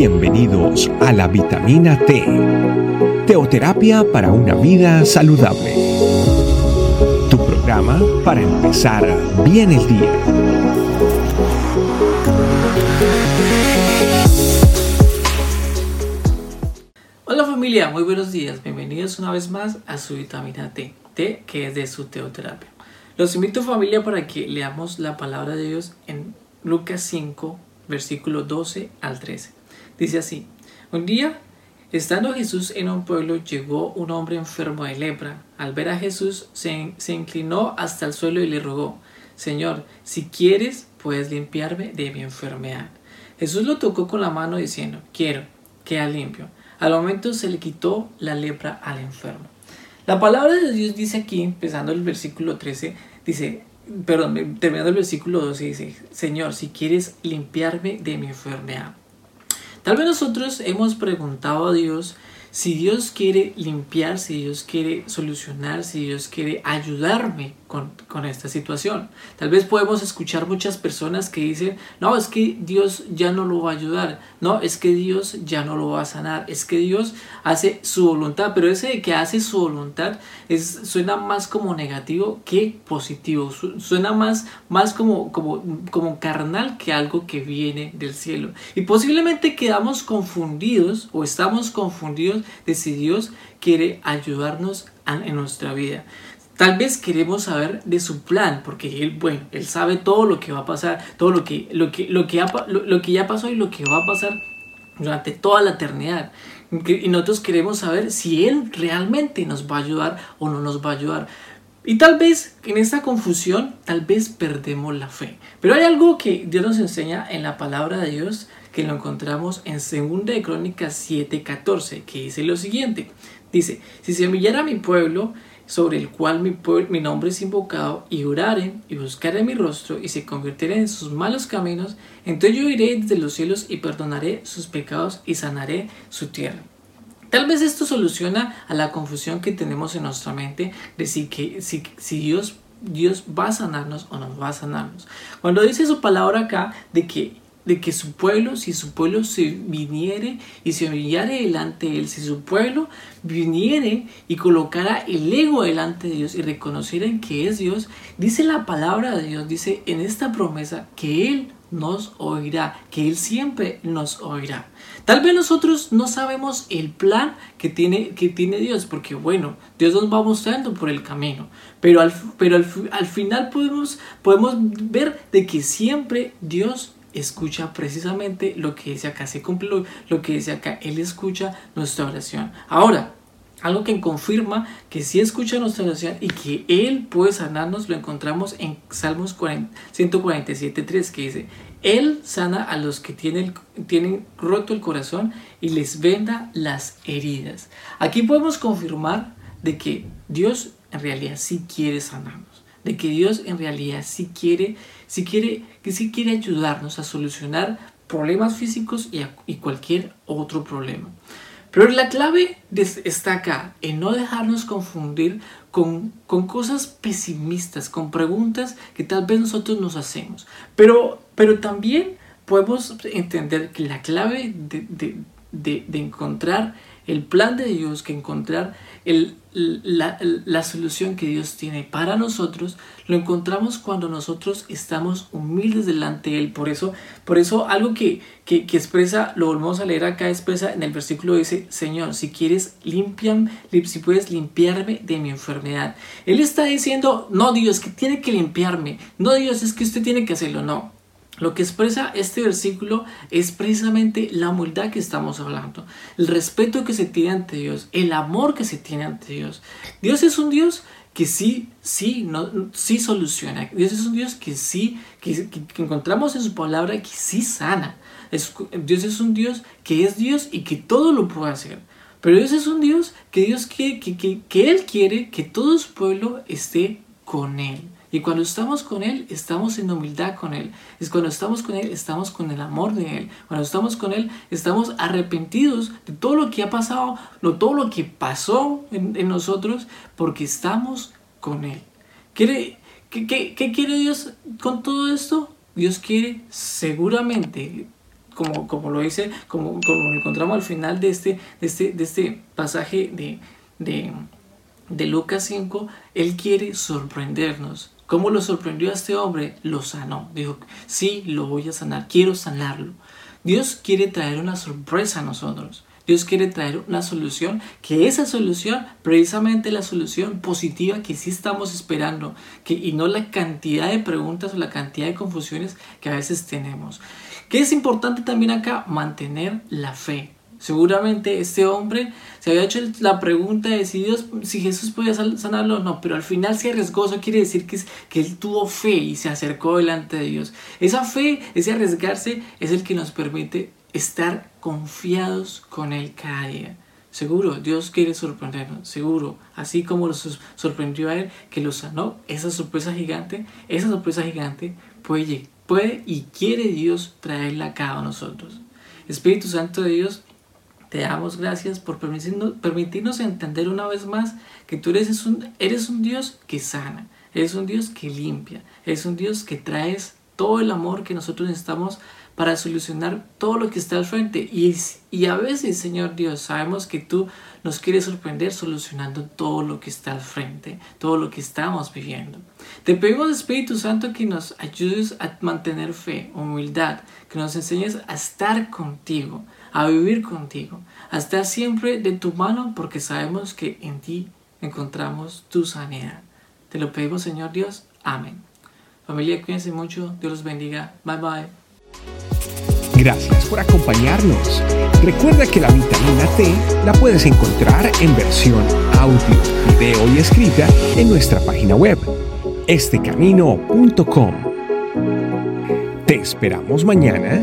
Bienvenidos a la vitamina T, teoterapia para una vida saludable. Tu programa para empezar bien el día. Hola familia, muy buenos días. Bienvenidos una vez más a su vitamina T, T que es de su teoterapia. Los invito familia para que leamos la palabra de Dios en Lucas 5, versículo 12 al 13. Dice así, un día, estando Jesús en un pueblo, llegó un hombre enfermo de lepra. Al ver a Jesús, se, se inclinó hasta el suelo y le rogó, Señor, si quieres, puedes limpiarme de mi enfermedad. Jesús lo tocó con la mano diciendo, quiero, queda limpio. Al momento se le quitó la lepra al enfermo. La palabra de Dios dice aquí, empezando el versículo 13, dice, perdón, terminando el versículo 12, dice, Señor, si quieres limpiarme de mi enfermedad. Tal vez nosotros hemos preguntado a Dios si Dios quiere limpiar, si Dios quiere solucionar, si Dios quiere ayudarme con, con, esta situación. Tal vez podemos escuchar muchas personas que dicen, no, es que Dios ya no lo va a ayudar, no, es que Dios ya no lo va a sanar, es que Dios hace su voluntad, pero ese de que hace su voluntad es, suena más como negativo que positivo, suena más, más como, como, como carnal que algo que viene del cielo. Y posiblemente quedamos confundidos o estamos confundidos de si Dios quiere ayudarnos en nuestra vida. Tal vez queremos saber de su plan, porque él, bueno, él sabe todo lo que va a pasar, todo lo que, lo que, lo que, lo, lo que ya pasó y lo que va a pasar durante toda la eternidad. Y nosotros queremos saber si Él realmente nos va a ayudar o no nos va a ayudar. Y tal vez en esta confusión, tal vez perdemos la fe. Pero hay algo que Dios nos enseña en la palabra de Dios que lo encontramos en 2 de Crónicas 7:14, que dice lo siguiente. Dice, si se humillara mi pueblo, sobre el cual mi, mi, nombre es invocado, y oraren y buscaren mi rostro y se convirtieren en sus malos caminos, entonces yo iré desde los cielos y perdonaré sus pecados y sanaré su tierra. Tal vez esto soluciona a la confusión que tenemos en nuestra mente de si, que, si, si Dios, Dios va a sanarnos o no va a sanarnos. Cuando dice su palabra acá de que de que su pueblo, si su pueblo se viniere y se humillare delante de él, si su pueblo viniere y colocara el ego delante de Dios y reconociera que es Dios, dice la palabra de Dios, dice en esta promesa que Él nos oirá, que Él siempre nos oirá. Tal vez nosotros no sabemos el plan que tiene, que tiene Dios, porque bueno, Dios nos va mostrando por el camino, pero al, pero al, al final podemos, podemos ver de que siempre Dios escucha precisamente lo que dice acá, se cumple lo, que dice acá, Él escucha nuestra oración. Ahora, algo que confirma que sí escucha nuestra oración y que Él puede sanarnos, lo encontramos en Salmos 147.3 que dice, Él sana a los que tienen, tienen roto el corazón y les venda las heridas. Aquí podemos confirmar de que Dios en realidad sí quiere sanarnos de que Dios en realidad sí quiere, sí quiere, que sí quiere ayudarnos a solucionar problemas físicos y, y cualquier otro problema. Pero la clave está acá, en no dejarnos confundir con, con, cosas pesimistas, con preguntas que tal vez nosotros nos hacemos. Pero, pero también podemos entender que la clave de, de, de, de encontrar el plan de Dios, que encontrar el, la, la, solución que Dios tiene para nosotros, lo encontramos cuando nosotros estamos humildes delante de Él. Por eso, por eso algo que, que, que expresa, lo volvemos a leer acá, expresa en el versículo dice, Señor, si quieres, limpian, si puedes limpiarme de mi enfermedad. Él está diciendo, no Dios, que tiene que limpiarme. No Dios, es que usted tiene que hacerlo. No, lo que expresa este versículo es precisamente la humildad que estamos hablando, el respeto que se tiene ante Dios, el amor que se tiene ante Dios. Dios es un Dios que sí, sí, no, sí soluciona. Dios es un Dios que sí, que, encontramos en su palabra que sí sana. Dios es un Dios que es Dios y que todo lo puede hacer. Pero Dios es un Dios que Dios que, que, que Él quiere que todo su pueblo esté con Él. Y cuando estamos con Él, estamos en humildad con Él. Es cuando estamos con Él, estamos con el amor de Él. Cuando estamos con Él, estamos arrepentidos de todo lo que ha pasado, de todo lo que pasó en, nosotros, porque estamos con Él. ¿Quiere, qué, qué, ¿Qué quiere Dios con todo esto? Dios quiere seguramente como, como lo dice, como, como lo encontramos al final de este, de este, de este pasaje de, de, de Lucas 5, Él quiere sorprendernos. ¿Cómo lo sorprendió a este hombre? Lo sanó. Dijo, sí, lo voy a sanar, quiero sanarlo. Dios quiere traer una sorpresa a nosotros. Dios quiere traer una solución, que esa solución, precisamente la solución positiva que sí estamos esperando, que, y no la cantidad de preguntas o la cantidad de confusiones que a veces tenemos. ¿Qué es importante también acá? Mantener la fe. Seguramente este hombre se había hecho la pregunta de si, Dios, si Jesús podía sanarlo o no, pero al final se arriesgó, eso quiere decir que, es, que él tuvo fe y se acercó delante de Dios. Esa fe, ese arriesgarse, es el que nos permite estar confiados con Él cada día. Seguro, Dios quiere sorprendernos, seguro, así como lo sorprendió a Él, que lo sanó, esa sorpresa gigante, esa sorpresa gigante puede, puede y quiere Dios traerla a cada nosotros. Espíritu Santo de Dios, te damos gracias por permitirnos, entender una vez más que tú eres un, eres un Dios que sana, eres un Dios que limpia, eres un Dios que traes todo el amor que nosotros necesitamos para solucionar todo lo que está al frente. Y, y a veces, Señor Dios, sabemos que tú nos quieres sorprender solucionando todo lo que está al frente, todo lo que estamos viviendo. Te pedimos, Espíritu Santo, que nos ayudes a mantener fe, humildad, que nos enseñes a estar contigo, a vivir contigo, a estar siempre de tu mano porque sabemos que en ti encontramos tu sanidad. Te lo pedimos, Señor Dios. Amén. Familia, cuídense mucho. Dios los bendiga. Bye bye. Gracias por acompañarnos. Recuerda que la vitamina T la puedes encontrar en versión audio, video y escrita en nuestra página web, estecamino.com. Te esperamos mañana